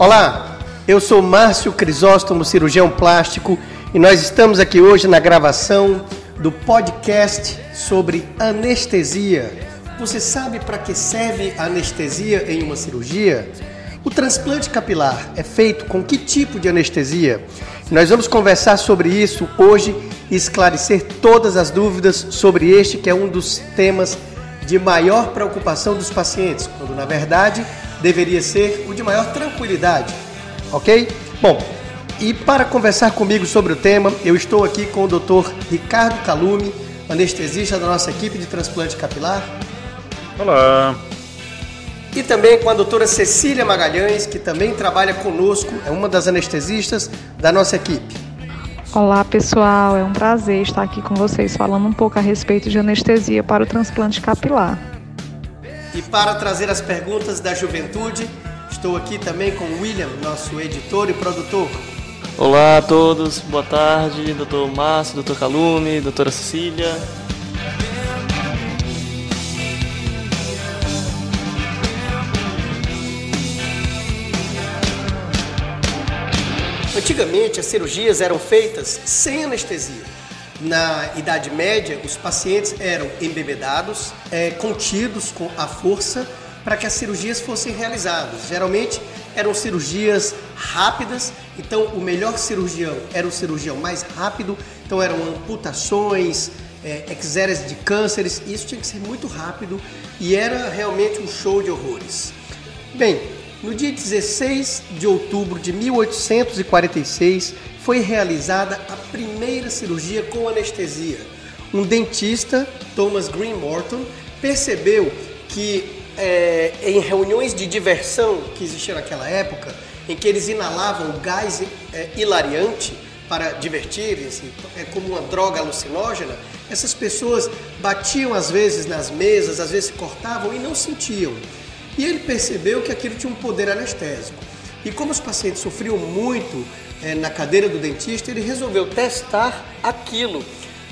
Olá, eu sou Márcio Crisóstomo, cirurgião plástico, e nós estamos aqui hoje na gravação do podcast sobre anestesia. Você sabe para que serve a anestesia em uma cirurgia? O transplante capilar é feito com que tipo de anestesia? Nós vamos conversar sobre isso hoje e esclarecer todas as dúvidas sobre este que é um dos temas de maior preocupação dos pacientes, quando na verdade deveria ser o de maior tranquilidade. Ok? Bom, e para conversar comigo sobre o tema, eu estou aqui com o Dr. Ricardo Calume, anestesista da nossa equipe de transplante capilar. Olá. E também com a doutora Cecília Magalhães, que também trabalha conosco, é uma das anestesistas da nossa equipe. Olá pessoal, é um prazer estar aqui com vocês falando um pouco a respeito de anestesia para o transplante capilar. E para trazer as perguntas da juventude, estou aqui também com o William, nosso editor e produtor. Olá a todos, boa tarde, doutor Márcio, doutor Calume, doutora Cecília. Antigamente, as cirurgias eram feitas sem anestesia. Na Idade Média, os pacientes eram embebedados, é, contidos com a força para que as cirurgias fossem realizadas. Geralmente eram cirurgias rápidas, então o melhor cirurgião era o cirurgião mais rápido, então eram amputações, é, de cânceres, isso tinha que ser muito rápido e era realmente um show de horrores. Bem, no dia 16 de outubro de 1846, foi realizada a primeira cirurgia com anestesia. Um dentista, Thomas Green Morton, percebeu que é, em reuniões de diversão que existiam naquela época, em que eles inalavam gás é, hilariante para divertirem-se, é como uma droga alucinógena, essas pessoas batiam às vezes nas mesas, às vezes se cortavam e não sentiam. E ele percebeu que aquilo tinha um poder anestésico. E como os pacientes sofriam muito é, na cadeira do dentista, ele resolveu testar aquilo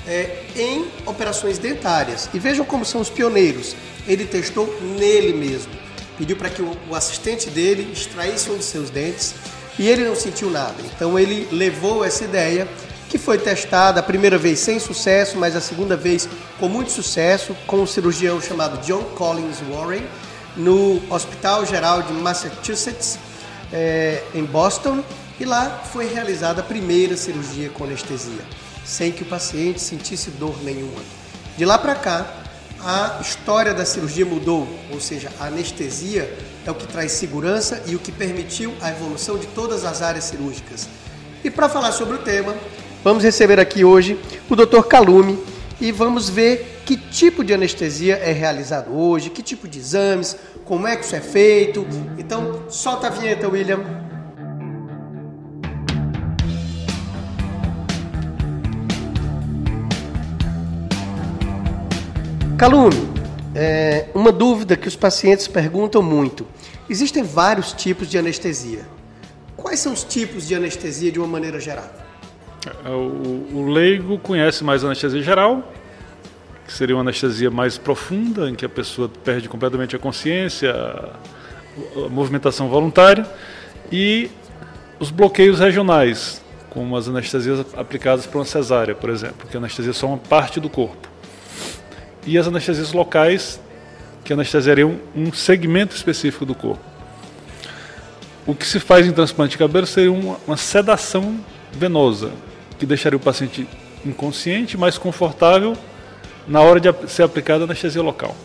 é, em operações dentárias. E vejam como são os pioneiros. Ele testou nele mesmo. Pediu para que o, o assistente dele extraísse um de seus dentes e ele não sentiu nada. Então ele levou essa ideia que foi testada a primeira vez sem sucesso, mas a segunda vez com muito sucesso, com um cirurgião chamado John Collins Warren no Hospital Geral de Massachusetts, é, em Boston, e lá foi realizada a primeira cirurgia com anestesia, sem que o paciente sentisse dor nenhuma. De lá para cá, a história da cirurgia mudou, ou seja, a anestesia é o que traz segurança e o que permitiu a evolução de todas as áreas cirúrgicas. E para falar sobre o tema, vamos receber aqui hoje o Dr. Calume e vamos ver que tipo de anestesia é realizado hoje, que tipo de exames, como é que isso é feito. Então, solta a vinheta, William. Calume, é uma dúvida que os pacientes perguntam muito. Existem vários tipos de anestesia. Quais são os tipos de anestesia de uma maneira geral? É, o, o leigo conhece mais a anestesia geral, que seria uma anestesia mais profunda, em que a pessoa perde completamente a consciência, a, a movimentação voluntária, e os bloqueios regionais, como as anestesias aplicadas para uma cesárea, por exemplo, que anestesia é só uma parte do corpo. E as anestesias locais, que anestesiariam um segmento específico do corpo. O que se faz em transplante de cabelo seria uma, uma sedação venosa, que deixaria o paciente inconsciente, mais confortável na hora de ser aplicada a anestesia local.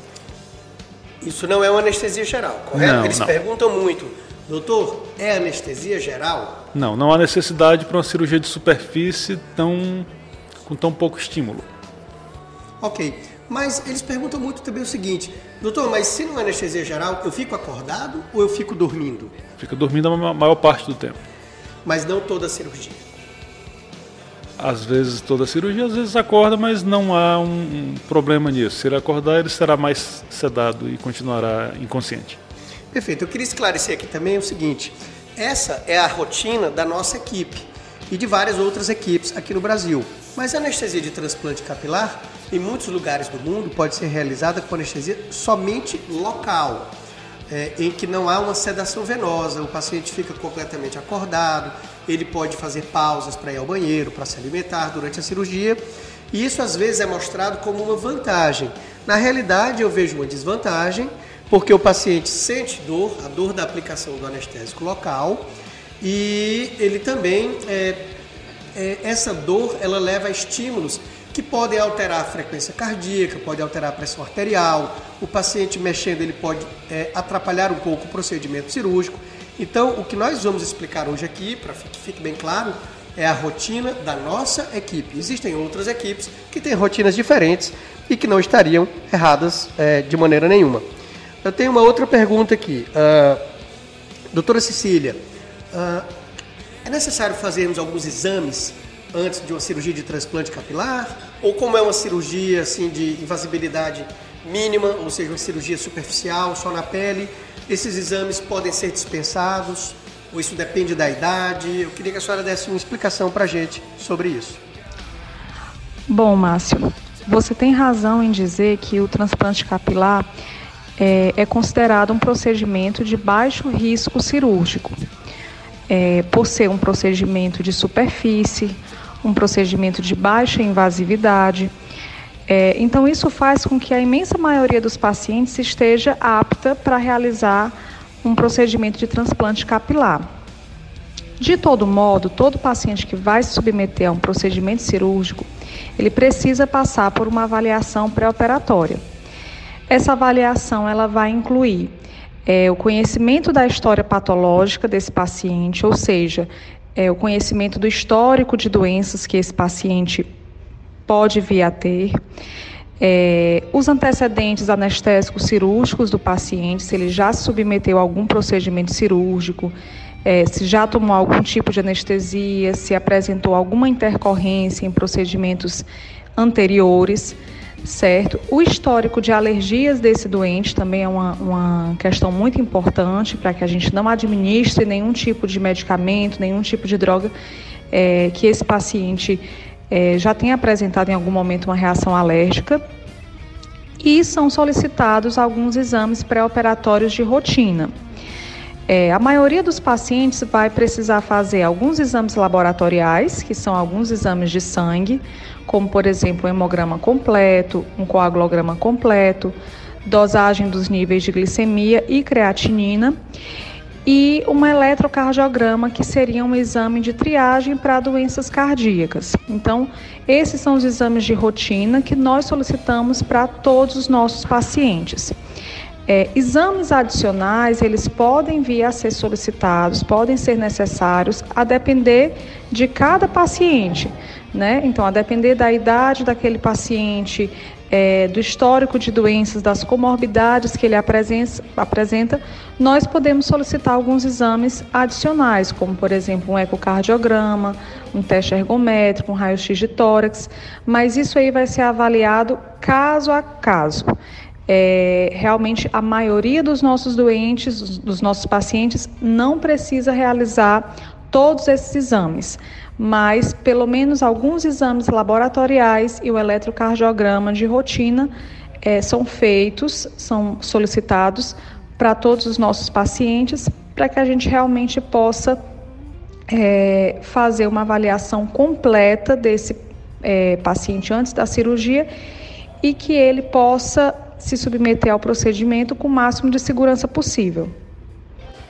Isso não é uma anestesia geral, correto? Não, Eles não. perguntam muito, doutor, é anestesia geral? Não, não há necessidade para uma cirurgia de superfície tão, com tão pouco estímulo. Ok, mas eles perguntam muito também o seguinte, doutor, mas se não é anestesia geral, eu fico acordado ou eu fico dormindo? Fica dormindo a maior parte do tempo. Mas não toda a cirurgia. Às vezes toda a cirurgia, às vezes acorda, mas não há um, um problema nisso. Se ele acordar, ele será mais sedado e continuará inconsciente. Perfeito. Eu queria esclarecer aqui também o seguinte: essa é a rotina da nossa equipe e de várias outras equipes aqui no Brasil. Mas a anestesia de transplante capilar, em muitos lugares do mundo, pode ser realizada com anestesia somente local. é, em que não há uma sedação venosa, o paciente fica completamente acordado, ele pode fazer pausas para ir ao banheiro, para se alimentar durante a cirurgia, e isso às vezes é mostrado como uma vantagem. Na realidade, eu vejo uma desvantagem, porque o paciente sente dor, a dor da aplicação do anestésico local, e ele também, é, essa dor, ela leva a estímulos que podem alterar a frequência cardíaca, pode alterar a pressão arterial, o paciente mexendo ele pode é, atrapalhar um pouco o procedimento cirúrgico. Então, o que nós vamos explicar hoje aqui, para que fique bem claro, é a rotina da nossa equipe. Existem outras equipes que têm rotinas diferentes e que não estariam erradas é, de maneira nenhuma. Eu tenho uma outra pergunta aqui. Uh, doutora Cecília, uh, é necessário fazermos alguns exames antes de uma cirurgia de transplante capilar? Ou como é uma cirurgia assim de invasibilidade mínima, ou seja, uma cirurgia superficial, só na pele, esses exames podem ser dispensados? Ou isso depende da idade? Eu queria que a senhora desse uma explicação para a gente sobre isso. Bom, Márcio, você tem razão em dizer que o transplante capilar é, é considerado um procedimento de baixo risco cirúrgico, é, por ser um procedimento de superfície, um procedimento de baixa invasividade. É, então, isso faz com que a imensa maioria dos pacientes esteja apta para realizar um procedimento de transplante capilar. De todo modo, todo paciente que vai se submeter a um procedimento cirúrgico, ele precisa passar por uma avaliação pré-operatória. Essa avaliação ela vai incluir é, o conhecimento da história patológica desse paciente, ou seja, é, o conhecimento do histórico de doenças que esse paciente pode vir a ter, é, os antecedentes anestésicos cirúrgicos do paciente, se ele já se submeteu a algum procedimento cirúrgico, é, se já tomou algum tipo de anestesia, se apresentou alguma intercorrência em procedimentos anteriores certo? O histórico de alergias desse doente também é uma, uma questão muito importante para que a gente não administre nenhum tipo de medicamento, nenhum tipo de droga é, que esse paciente é, já tenha apresentado em algum momento uma reação alérgica. E são solicitados alguns exames pré-operatórios de rotina. É, a maioria dos pacientes vai precisar fazer alguns exames laboratoriais, que são alguns exames de sangue, como por exemplo um hemograma completo, um coagulograma completo, dosagem dos níveis de glicemia e creatinina, e um eletrocardiograma, que seria um exame de triagem para doenças cardíacas. Então, esses são os exames de rotina que nós solicitamos para todos os nossos pacientes. É, exames adicionais, eles podem vir a ser solicitados, podem ser necessários, a depender de cada paciente. Né? Então, a depender da idade daquele paciente, é, do histórico de doenças, das comorbidades que ele apresenta, nós podemos solicitar alguns exames adicionais, como, por exemplo, um ecocardiograma, um teste ergométrico, um raio-x de tórax, mas isso aí vai ser avaliado caso a caso é, realmente a maioria dos nossos doentes, dos nossos pacientes, não precisa realizar todos esses exames, mas pelo menos alguns exames laboratoriais e o eletrocardiograma de rotina é, são feitos, são solicitados para todos os nossos pacientes, para que a gente realmente possa é, fazer uma avaliação completa desse é, paciente antes da cirurgia e que ele possa se submeter ao procedimento com o máximo de segurança possível.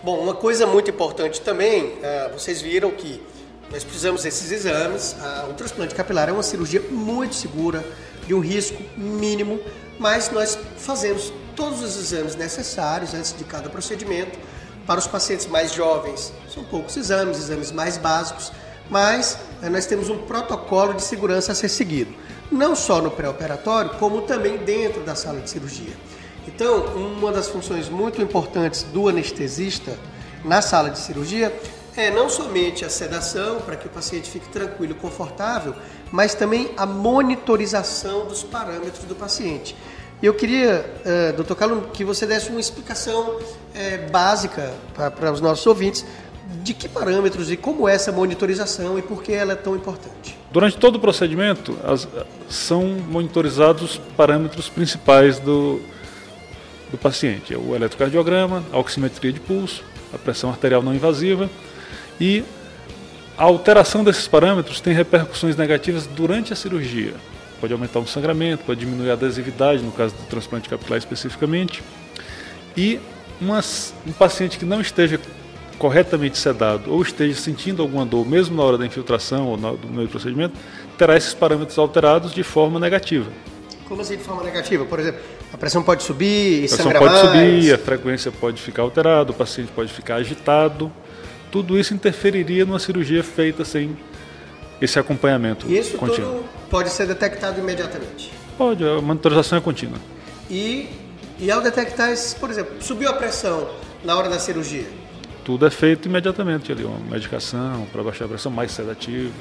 Bom, uma coisa muito importante também, uh, vocês viram que nós precisamos desses exames. O transplante capilar é uma cirurgia muito segura, de um risco mínimo, mas nós fazemos todos os exames necessários antes de cada procedimento. Para os pacientes mais jovens, são poucos exames, exames mais básicos, mas uh, nós temos um protocolo de segurança a ser seguido não só no pré-operatório, como também dentro da sala de cirurgia. Então, uma das funções muito importantes do anestesista na sala de cirurgia é não somente a sedação, para que o paciente fique tranquilo e confortável, mas também a monitorização dos parâmetros do paciente. Eu queria, uh, doutor Calum, que você desse uma explicação uh, básica para os nossos ouvintes de que parâmetros e como é essa monitorização e por que ela é tão importante. Durante todo o procedimento, as, são monitorizados os parâmetros principais do, do paciente. É o eletrocardiograma, a oximetria de pulso, a pressão arterial não invasiva e a alteração desses parâmetros tem repercussões negativas durante a cirurgia. Pode aumentar o sangramento, pode diminuir a adesividade, no caso do transplante capilar especificamente. E um paciente que não esteja corretamente sedado ou esteja sentindo alguma dor, mesmo na hora da infiltração ou no meio do procedimento, terá esses parâmetros alterados de forma negativa. Como assim de forma negativa? Por exemplo, a pressão pode subir A pressão pode mais. subir, a frequência pode ficar alterada, o paciente pode ficar agitado tudo isso interferiria numa cirurgia feita sem esse acompanhamento isso contínuo. tudo pode ser detectado imediatamente? Pode, a monitorização é contínua. E, e ao detectar esses, por exemplo, subiu a pressão na hora da cirurgia? Tudo é feito imediatamente ali, uma medicação para baixar a pressão, mais sedativo.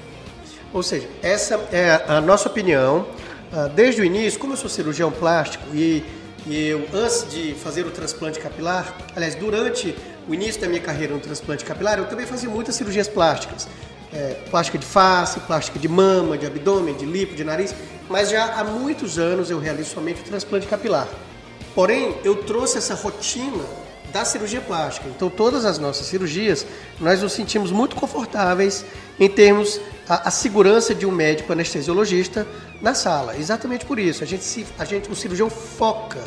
Ou seja, essa é a nossa opinião. Ah, desde o início, como eu sou cirurgião plástico e, eu, antes de fazer o transplante capilar, aliás, durante o início da minha carreira no transplante capilar, eu também fazia muitas cirurgias plásticas. É, plástica de face, plástica de mama, de abdômen, de lipo, de nariz, mas já há muitos anos eu realizo somente o transplante capilar. Porém, eu trouxe essa rotina da cirurgia plástica. Então, todas as nossas cirurgias, nós nos sentimos muito confortáveis em termos a, a segurança de um médico anestesiologista na sala. Exatamente por isso, a gente, se, a gente o cirurgião foca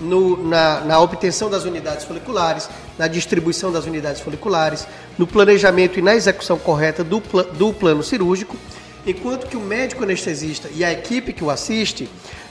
no, na, na, obtenção das unidades foliculares, na distribuição das unidades foliculares, no planejamento e na execução correta do, pl do plano cirúrgico, enquanto que o médico anestesista e a equipe que o assiste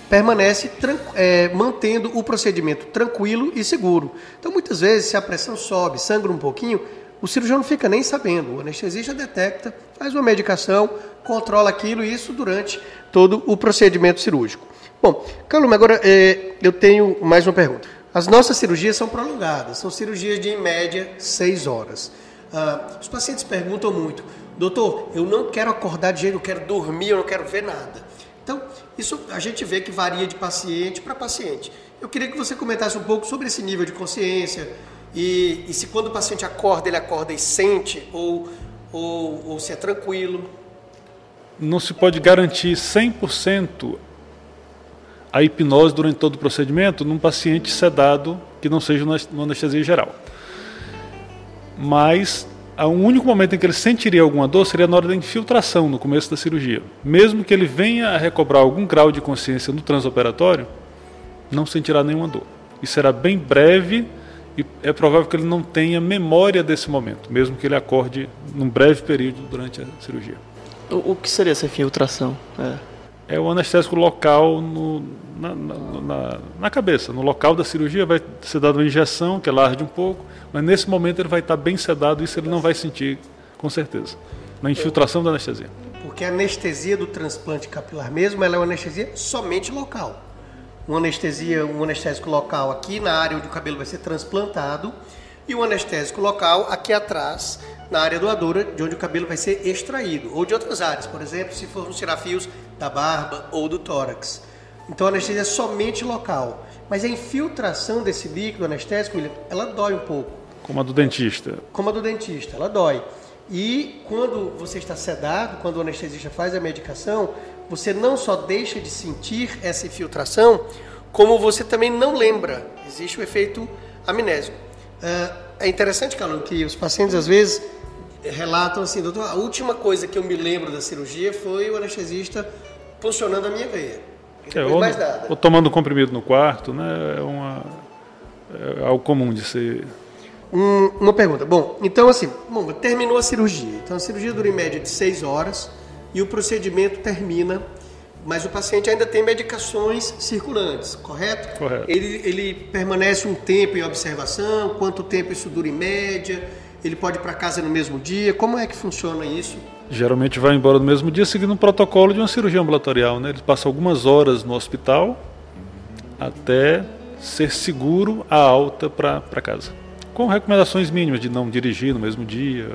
permanece é, mantendo o procedimento tranquilo e seguro. Então, muitas vezes, se a pressão sobe, sangra um pouquinho, o cirurgião não fica nem sabendo. O anestesista detecta, faz uma medicação, controla aquilo e isso durante todo o procedimento cirúrgico. Bom, Calume, agora é, eu tenho mais uma pergunta. As nossas cirurgias são prolongadas, são cirurgias de, em média, seis horas. Ah, os pacientes perguntam muito, doutor, eu não quero acordar de jeito, eu quero dormir, eu não quero ver nada. Então, isso a gente vê que varia de paciente para paciente. Eu queria que você comentasse um pouco sobre esse nível de consciência e, e se quando o paciente acorda, ele acorda e sente ou, ou, ou se é tranquilo. Não se pode garantir 100% a hipnose durante todo o procedimento num paciente sedado que não seja uma anestesia geral. Mas o único momento em que ele sentiria alguma dor seria na hora da infiltração, no começo da cirurgia. Mesmo que ele venha a recobrar algum grau de consciência no transoperatório, não sentirá nenhuma dor. E será bem breve e é provável que ele não tenha memória desse momento, mesmo que ele acorde num breve período durante a cirurgia. O, o que seria essa infiltração? É é o anestésico local no, na, na, na, cabeça. No local da cirurgia vai ser dada uma injeção, que ela arde um pouco, mas nesse momento ele vai estar bem sedado, isso ele não vai sentir, com certeza, na infiltração da anestesia. Porque a anestesia do transplante capilar mesmo, ela é uma anestesia somente local. Uma anestesia, um anestésico local aqui na área onde o cabelo vai ser transplantado e um anestésico local aqui atrás na área doadora, de onde o cabelo vai ser extraído, ou de outras áreas, por exemplo, se formos tirar fios da barba ou do tórax. Então a anestesia é somente local, mas a infiltração desse líquido anestésico, ela dói um pouco. Como a do dentista. Como a do dentista, ela dói. E quando você está sedado, quando o anestesista faz a medicação, você não só deixa de sentir essa infiltração, como você também não lembra. Existe o efeito amnésico. Ah, é interessante, Calum, que os pacientes às vezes relatam assim, doutor, a última coisa que eu me lembro da cirurgia foi o anestesista funcionando a minha veia. É, ou, ou, tomando comprimido no quarto, né? É, uma, é algo comum de ser. Um, uma pergunta. Bom, então assim, bom, terminou a cirurgia. Então a cirurgia dura em média de 6 horas e o procedimento termina, mas o paciente ainda tem medicações circulantes, correto? Correto. Ele, ele permanece um tempo em observação, quanto tempo isso dura em média? Ele pode ir para casa no mesmo dia? Como é que funciona isso? Geralmente vai embora no mesmo dia, seguindo um protocolo de uma cirurgia ambulatorial. Né? Ele passa algumas horas no hospital até ser seguro a alta para casa. Com recomendações mínimas de não dirigir no mesmo dia,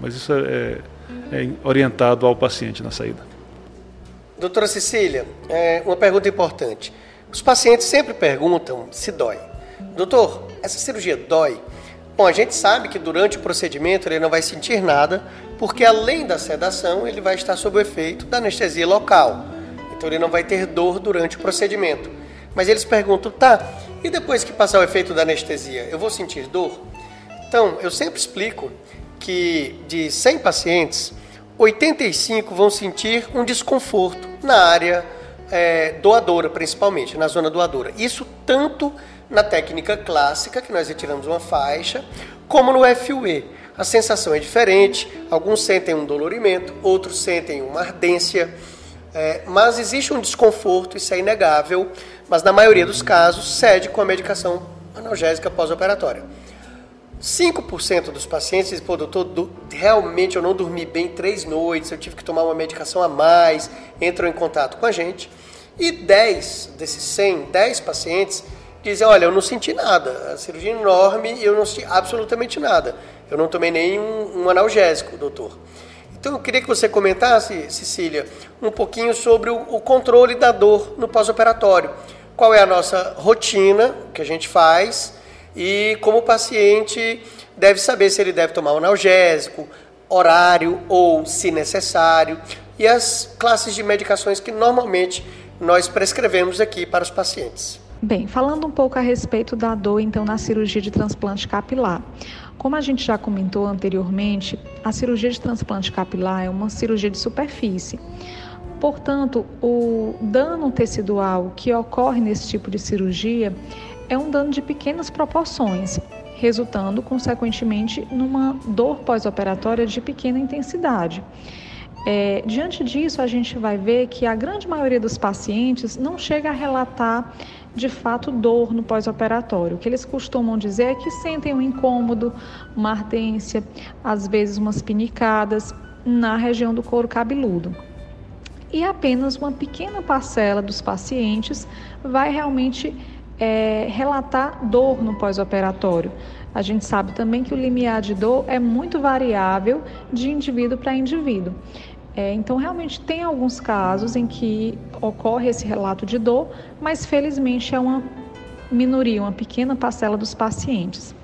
mas isso é, é orientado ao paciente na saída. Doutora Cecília, é uma pergunta importante. Os pacientes sempre perguntam se dói. Doutor, essa cirurgia dói? Bom, a gente sabe que durante o procedimento ele não vai sentir nada, porque além da sedação, ele vai estar sob o efeito da anestesia local. Então ele não vai ter dor durante o procedimento. Mas eles perguntam, tá, E depois que passar o efeito da anestesia, eu vou sentir dor? Então, eu sempre explico que de 100 pacientes, 85 vão sentir um desconforto na área é, doadora, principalmente, na zona doadora. Isso tanto na técnica clássica, que nós retiramos uma faixa, como no FUE. A sensação é diferente, alguns sentem um dolorimento, outros sentem uma ardência, é, mas existe um desconforto, isso é inegável, mas na maioria dos casos cede com a medicação analgésica pós-operatória. 5% dos pacientes pô, doutor, do, realmente eu não dormi bem três noites, eu tive que tomar uma medicação a mais, entram em contato com a gente. E 10 desses 100, 10 pacientes dizem, olha, eu não senti nada, a cirurgia é enorme e eu não senti absolutamente nada. Eu não tomei nem um, analgésico, doutor. Então eu queria que você comentasse, Cecília, um pouquinho sobre o, o controle da dor no pós-operatório. Qual é a nossa rotina que a gente faz e como o paciente deve saber se ele deve tomar um analgésico, horário ou, se necessário, e as classes de medicações que normalmente nós prescrevemos aqui para os pacientes. Bem, falando um pouco a respeito da dor, então, na cirurgia de transplante capilar. Como a gente já comentou anteriormente, a cirurgia de transplante capilar é uma cirurgia de superfície. Portanto, o dano tecidual que ocorre nesse tipo de cirurgia é um dano de pequenas proporções, resultando, consequentemente, numa dor pós-operatória de pequena intensidade. É, diante disso, a gente vai ver que a grande maioria dos pacientes não chega a relatar de fato dor no pós-operatório. O que eles costumam dizer é que sentem um incômodo, uma ardência, às vezes umas pinicadas na região do couro cabeludo. E apenas uma pequena parcela dos pacientes vai realmente é, relatar dor no pós-operatório. A gente sabe também que o limiar de dor é muito variável de indivíduo para indivíduo. É, então, realmente, tem alguns casos em que ocorre esse relato de dor, mas felizmente é uma minoria, uma pequena parcela dos pacientes.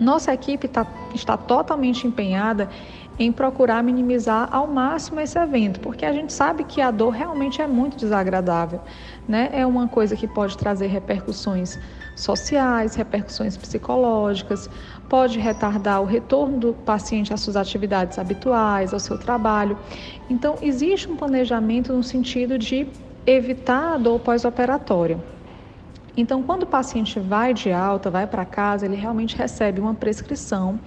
Nossa equipe tá, está totalmente empenhada em procurar minimizar ao máximo esse evento, porque a gente sabe que a dor realmente é muito desagradável, né? É uma coisa que pode trazer repercussões sociais, repercussões psicológicas, pode retardar o retorno do paciente às suas atividades habituais, ao seu trabalho. Então, existe um planejamento no sentido de evitar a dor pós-operatória. Então, quando o paciente vai de alta, vai para casa, ele realmente recebe uma prescrição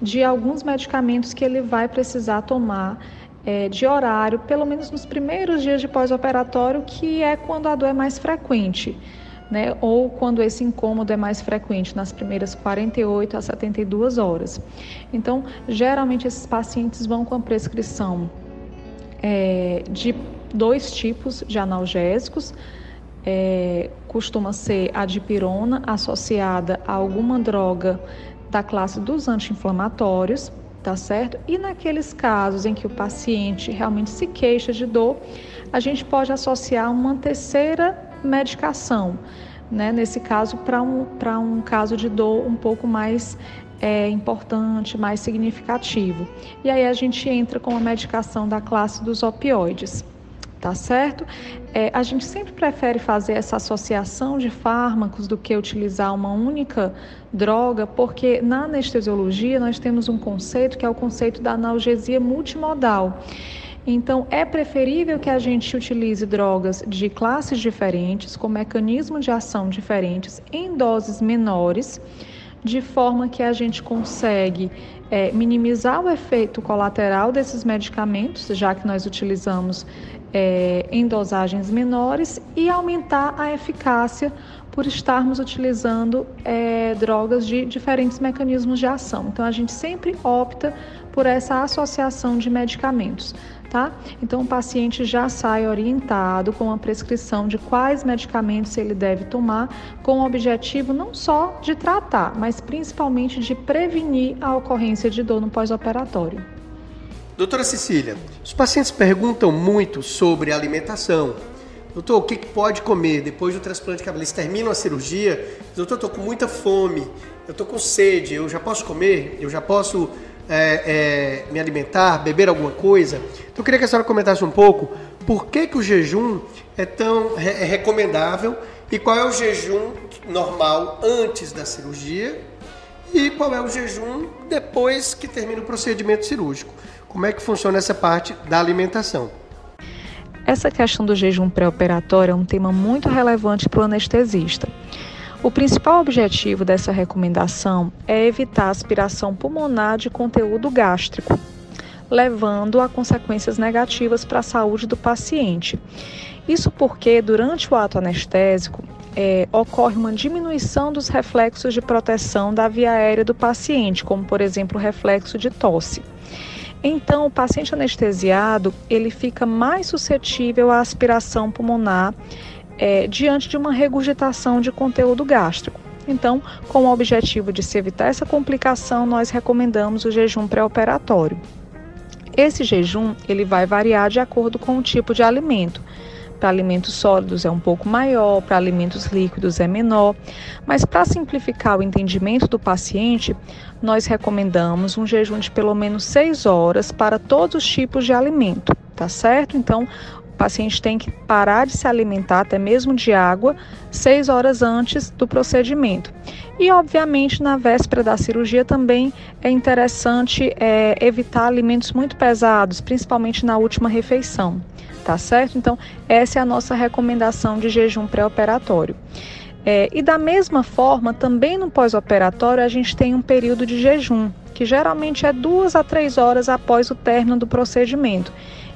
de alguns medicamentos que ele vai precisar tomar é, de horário, pelo menos nos primeiros dias de pós-operatório, que é quando a dor é mais frequente. Né, ou quando esse incômodo é mais frequente, nas primeiras 48 a 72 horas. Então, geralmente esses pacientes vão com a prescrição é, de dois tipos de analgésicos, é, costuma ser a dipirona associada a alguma droga da classe dos anti-inflamatórios, tá certo? E naqueles casos em que o paciente realmente se queixa de dor, a gente pode associar uma terceira medicação, né? Nesse caso, para um, um caso de dor um pouco mais é, importante, mais significativo. E aí a gente entra com a medicação da classe dos opioides tá certo? É, a gente sempre prefere fazer essa associação de fármacos do que utilizar uma única droga, porque na anestesiologia nós temos um conceito que é o conceito da analgesia multimodal. Então, é preferível que a gente utilize drogas de classes diferentes, com mecanismos de ação diferentes, em doses menores, de forma que a gente consegue é, minimizar o efeito colateral desses medicamentos, já que nós utilizamos é, em dosagens menores e aumentar a eficácia por estarmos utilizando é, drogas de diferentes mecanismos de ação. Então, a gente sempre opta por essa associação de medicamentos. Tá? Então, o paciente já sai orientado com a prescrição de quais medicamentos ele deve tomar, com o objetivo não só de tratar, mas principalmente de prevenir a ocorrência de dor no pós-operatório. Doutora Cecília, os pacientes perguntam muito sobre alimentação. Doutor, o que pode comer depois do transplante capilar? Eles terminam a cirurgia, doutor, estou com muita fome, eu estou com sede, eu já posso comer? Eu já posso é, é, me alimentar, beber alguma coisa? Então eu queria que a senhora comentasse um pouco por que, que o jejum é tão é recomendável e qual é o jejum normal antes da cirurgia e qual é o jejum depois que termina o procedimento cirúrgico. Como é que funciona essa parte da alimentação? Essa questão do jejum pré-operatório é um tema muito relevante para o anestesista. O principal objetivo dessa recomendação é evitar aspiração pulmonar de conteúdo gástrico, levando a consequências negativas para a saúde do paciente. Isso porque, durante o ato anestésico, é, ocorre uma diminuição dos reflexos de proteção da via aérea do paciente, como por exemplo o reflexo de tosse. Então, o paciente anestesiado ele fica mais suscetível à aspiração pulmonar é, diante de uma regurgitação de conteúdo gástrico. Então, com o objetivo de se evitar essa complicação, nós recomendamos o jejum pré-operatório. Esse jejum ele vai variar de acordo com o tipo de alimento. Para alimentos sólidos é um pouco maior, para alimentos líquidos é menor, mas para simplificar o entendimento do paciente, nós recomendamos um jejum de pelo menos 6 horas para todos os tipos de alimento, tá certo? Então, o paciente tem que parar de se alimentar, até mesmo de água, 6 horas antes do procedimento. E, obviamente, na véspera da cirurgia também é interessante é, evitar alimentos muito pesados, principalmente na última refeição tá certo? Então, essa é a nossa recomendação de jejum pré-operatório. É, e da mesma forma, também no pós-operatório, a gente tem um período de jejum, que geralmente é duas a três horas após o término do procedimento.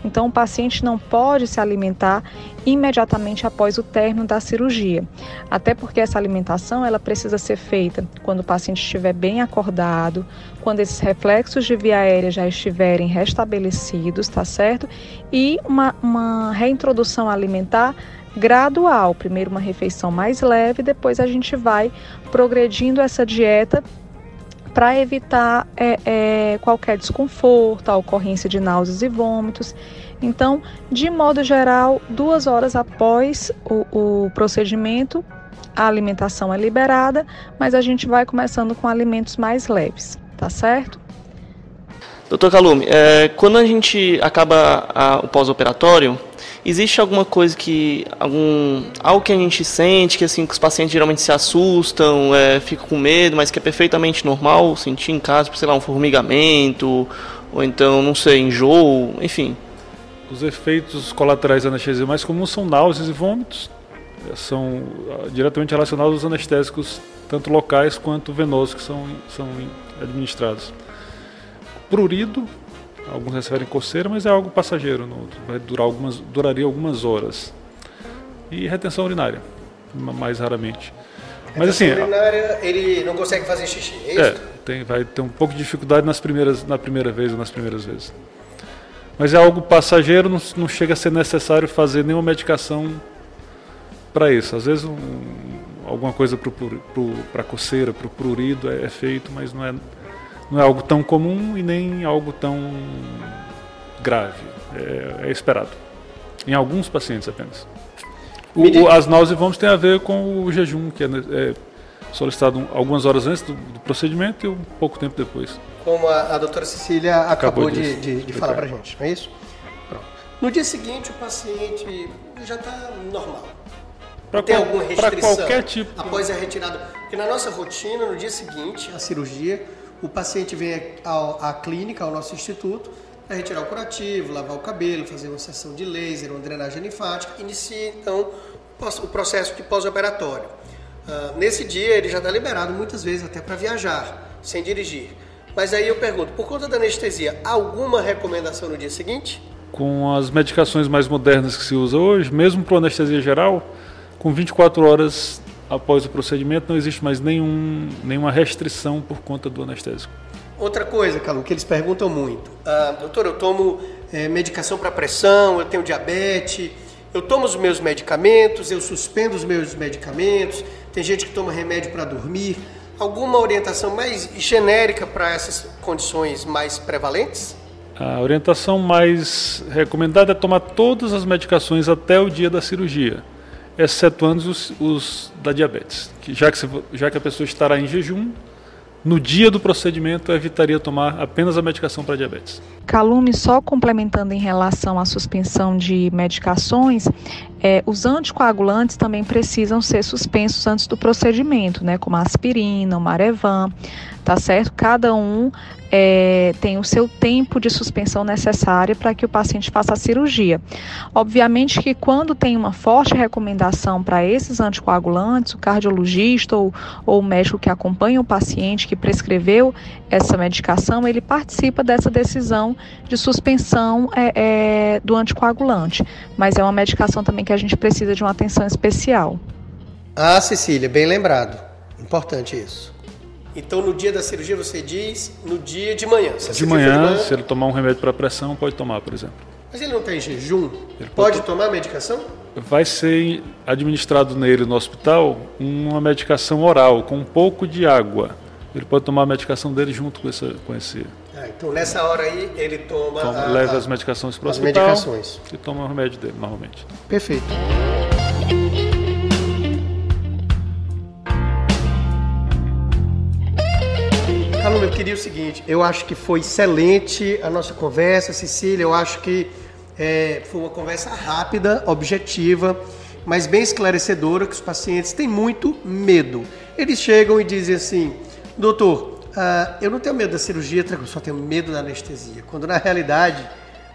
Então, o paciente não pode se alimentar imediatamente após o término da cirurgia, até porque essa alimentação ela precisa ser feita quando o paciente estiver bem acordado, quando esses reflexos de via aérea já estiverem restabelecidos, tá certo? E uma, uma reintrodução alimentar gradual. Primeiro uma refeição mais leve, depois a gente vai progredindo essa dieta para evitar é, é, qualquer desconforto, a ocorrência de náuseas e vômitos. Então, de modo geral, duas horas após o, o procedimento, a alimentação é liberada, mas a gente vai começando com alimentos mais leves, tá certo? Doutor Calume, é, quando a gente acaba a, o pós-operatório, Existe alguma coisa que algum algo que a gente sente que assim que os pacientes geralmente se assustam, é, ficam com medo, mas que é perfeitamente normal sentir em casa, sei lá, um formigamento ou então não sei, enjoo, enfim. Os efeitos colaterais da anestesia mais comuns são náuseas e vômitos. São ah, diretamente relacionados aos anestésicos, tanto locais quanto venosos, que são, são administrados. Prurido, Alguns referem coceira, mas é algo passageiro, vai durar algumas, duraria algumas horas. E retenção urinária, mais raramente. Mas assim, urinária, ele não consegue fazer xixi, é, é tem, vai ter um pouco de dificuldade nas primeiras, na primeira vez ou nas primeiras vezes. Mas é algo passageiro, não, não chega a ser necessário fazer nenhuma medicação para isso. Às vezes um, alguma coisa para coceira, para o prurido é, é feito, mas não é não é algo tão comum e nem algo tão grave. É, é esperado. Em alguns pacientes apenas. O, as náuseas e vômitos têm a ver com o jejum, que é, é solicitado algumas horas antes do, do, procedimento e um pouco tempo depois. Como a, a doutora Cecília acabou, acabou de, de, de falar para gente, não é isso? Pronto. No dia seguinte, o paciente já está normal. Pra tem qual, alguma restrição qualquer tipo. após a retirada? Porque na nossa rotina, no dia seguinte, a cirurgia, o paciente vem à clínica, ao nosso instituto, para retirar o curativo, lavar o cabelo, fazer uma sessão de laser, uma drenagem linfática, inicia então o processo de pós-operatório. Uh, nesse dia ele já está liberado muitas vezes até para viajar, sem dirigir. Mas aí eu pergunto, por conta da anestesia, alguma recomendação no dia seguinte? Com as medicações mais modernas que se usa hoje, mesmo para anestesia geral, com 24 horas após o procedimento não existe mais nenhum, nenhuma restrição por conta do anestésico. Outra coisa, Calu, que eles perguntam muito. Ah, doutor, eu tomo é, medicação para pressão, eu tenho diabetes, eu tomo os meus medicamentos, eu suspendo os meus medicamentos, tem gente que toma remédio para dormir. Alguma orientação mais genérica para essas condições mais prevalentes? A orientação mais recomendada é tomar todas as medicações até o dia da cirurgia excetuando os, os da diabetes. Que já, que já que a pessoa estará em jejum, no dia do procedimento evitaria tomar apenas a medicação para diabetes. Calume, só complementando em relação à suspensão de medicações, é, os anticoagulantes também precisam ser suspensos antes do procedimento, né? Como a aspirina, o Marevan, tá certo? Cada um é, tem o seu tempo de suspensão necessária para que o paciente faça a cirurgia. Obviamente que quando tem uma forte recomendação para esses anticoagulantes, o cardiologista ou, ou o médico que acompanha o paciente, que prescreveu essa medicação, ele participa dessa decisão de suspensão é, é, do anticoagulante. Mas é uma medicação também que a gente precisa de uma atenção especial. Ah, Cecília, bem lembrado. Importante isso. Então, no dia da cirurgia, você diz no dia de manhã. Se de manhã, de manhã, se ele tomar um remédio para pressão, pode tomar, por exemplo. Mas ele não está em jejum? Ele pode, pode tomar medicação? Vai ser administrado nele no hospital uma medicação oral com um pouco de água. Ele pode tomar a medicação dele junto com esse. Com esse... Então, nessa hora aí, ele toma. toma a, leva as medicações para o hospital. Medicações. E toma o remédio dele, normalmente. Perfeito. Calma, eu queria o seguinte, eu acho que foi excelente a nossa conversa, Cecília, eu acho que é, foi uma conversa rápida, objetiva, mas bem esclarecedora, que os pacientes têm muito medo. Eles chegam e dizem assim, doutor, uh, eu não tenho medo da cirurgia, eu só tenho medo da anestesia, quando na realidade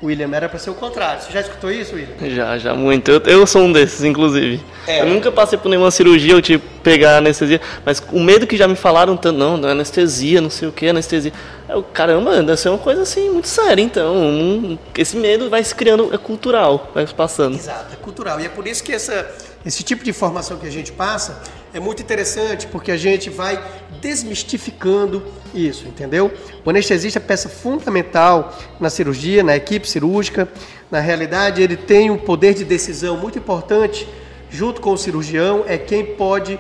William, era para ser o contrário. Você já escutou isso, William? Já, já muito. Eu, eu sou um desses, inclusive. É. Eu nunca passei por nenhuma cirurgia, eu tive que pegar anestesia, mas o medo que já me falaram, tanto, não, não é anestesia, não sei o que, anestesia. Eu, caramba, deve ser uma coisa assim muito séria, então. Um, esse medo vai se criando, é cultural, vai passando. Exato, é cultural. E é por isso que essa, esse tipo de informação que a gente passa é muito interessante, porque a gente vai desmistificando isso, entendeu? O anestesista é peça fundamental na cirurgia, na equipe cirúrgica. Na realidade, ele tem um poder de decisão muito importante, junto com o cirurgião, é quem pode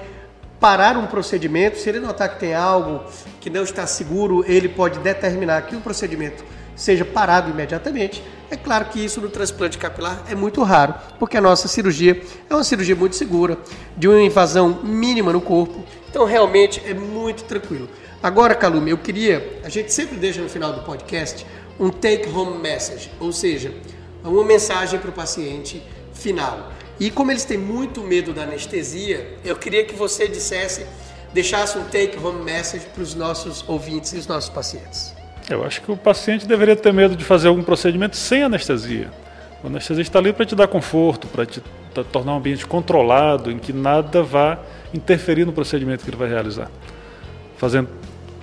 parar um procedimento. Se ele notar que tem algo que não está seguro, ele pode determinar que o procedimento seja parado imediatamente. É claro que isso no transplante capilar é muito raro, porque a nossa cirurgia é uma cirurgia muito segura, de uma invasão mínima no corpo, então realmente é muito tranquilo. Agora, Calume, eu queria, a gente sempre deixa no final do podcast um take home message, ou seja, uma mensagem para o paciente final. E como eles têm muito medo da anestesia, eu queria que você dissesse, deixasse um take home message para os nossos ouvintes e os nossos pacientes. Eu acho que o paciente deveria ter medo de fazer algum procedimento sem anestesia. O anestesista está ali para te dar conforto, para te tornar um ambiente controlado, em que nada vá interferir no procedimento que ele vai realizar. Fazendo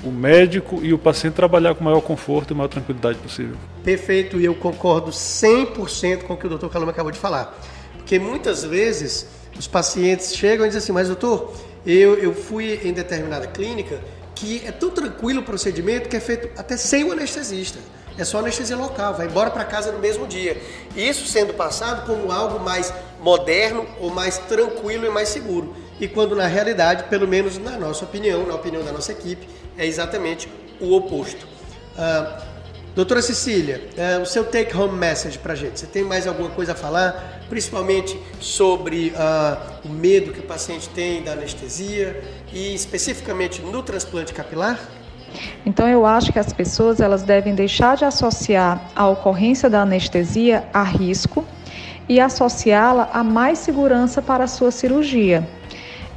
o médico e o paciente trabalhar com o maior conforto e maior tranquilidade possível. Perfeito, e eu concordo 100% com o que o doutor Calama acabou de falar. Porque muitas vezes os pacientes chegam e dizem assim, mas doutor, eu, eu fui em determinada clínica que é tão tranquilo o procedimento que é feito até sem o anestesista. É só anestesia local, vai embora para casa no mesmo dia. Isso sendo passado como algo mais moderno ou mais tranquilo e mais seguro. E quando na realidade, pelo menos na nossa opinião, na opinião da nossa equipe, é exatamente o oposto. Uh, doutora Cecília, uh, o seu take home message para gente, você tem mais alguma coisa a falar? Principalmente sobre uh, o medo que o paciente tem da anestesia e especificamente no transplante capilar? Então eu acho que as pessoas elas devem deixar de associar a ocorrência da anestesia a risco e associá-la a mais segurança para a sua cirurgia.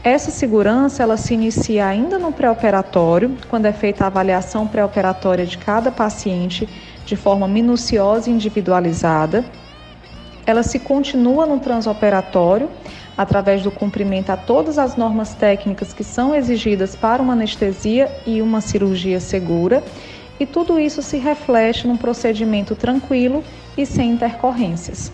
Essa segurança ela se inicia ainda no pré-operatório, quando é feita a avaliação pré-operatória de cada paciente de forma minuciosa e individualizada. Ela se continua no transoperatório, através do cumprimento a todas as normas técnicas que são exigidas para uma anestesia e uma cirurgia segura, e tudo isso se reflete num procedimento tranquilo e sem intercorrências.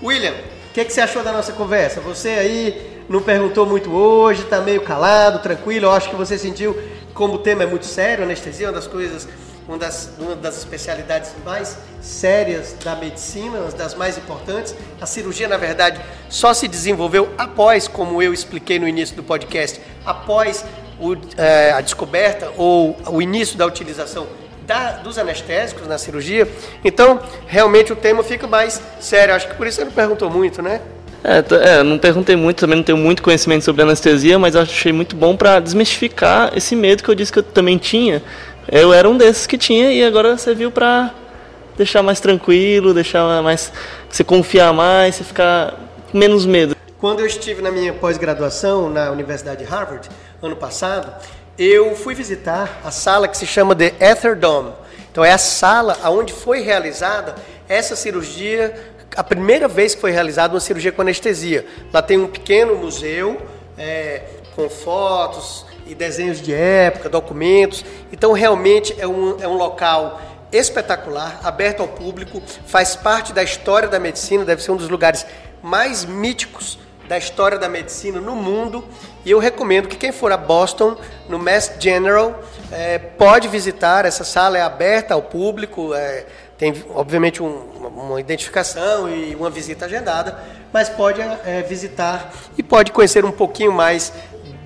William, o que, que, você achou da nossa conversa? Você aí não perguntou muito hoje, está meio calado, tranquilo. Eu acho que você sentiu como o tema é muito sério, anestesia é uma das coisas uma das, uma das especialidades mais sérias da medicina, uma das mais importantes. A cirurgia, na verdade, só se desenvolveu após, como eu expliquei no início do podcast, após o, é, a descoberta ou o início da utilização da, dos anestésicos na cirurgia. Então, realmente o tema fica mais sério. Acho que por isso você não perguntou muito, né? É, é, não perguntei muito, também não tenho muito conhecimento sobre anestesia, mas achei muito bom para desmistificar esse medo que eu disse que eu também tinha eu era um desses que tinha e agora serviu para deixar mais tranquilo, deixar mais. você confiar mais, você ficar menos medo. Quando eu estive na minha pós-graduação na Universidade de Harvard, ano passado, eu fui visitar a sala que se chama The Ether Dome. Então é a sala onde foi realizada essa cirurgia, a primeira vez que foi realizada uma cirurgia com anestesia. Lá tem um pequeno museu é, com fotos e desenhos de época, documentos. Então realmente é um, é um local espetacular, aberto ao público, faz parte da história da medicina, deve ser um dos lugares mais míticos da história da medicina no mundo e eu recomendo que quem for a Boston, no Mass General, é, pode visitar. Essa sala é aberta ao público, é, tem obviamente um, uma identificação e uma visita agendada, mas pode é, visitar e pode conhecer um pouquinho mais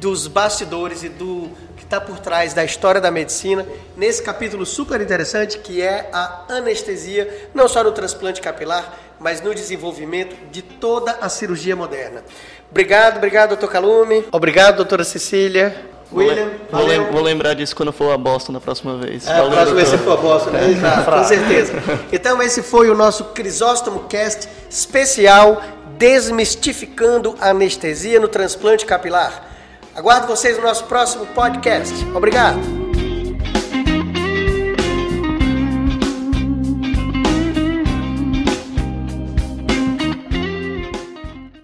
dos bastidores e do que está por trás da história da medicina nesse capítulo super interessante que é a anestesia, não só no transplante capilar, mas no desenvolvimento de toda a cirurgia moderna. Obrigado, obrigado, doutor Calume. Obrigado, doutora Cecília. William, vou, lem vou, lembrar disso quando for a Boston na próxima vez. É, a próxima vez que for a Boston, né? Exato, com certeza. Então, esse foi o nosso Crisóstomo Cast especial Desmistificando a Anestesia no Transplante Capilar. Aguardo vocês no nosso próximo podcast. Obrigado.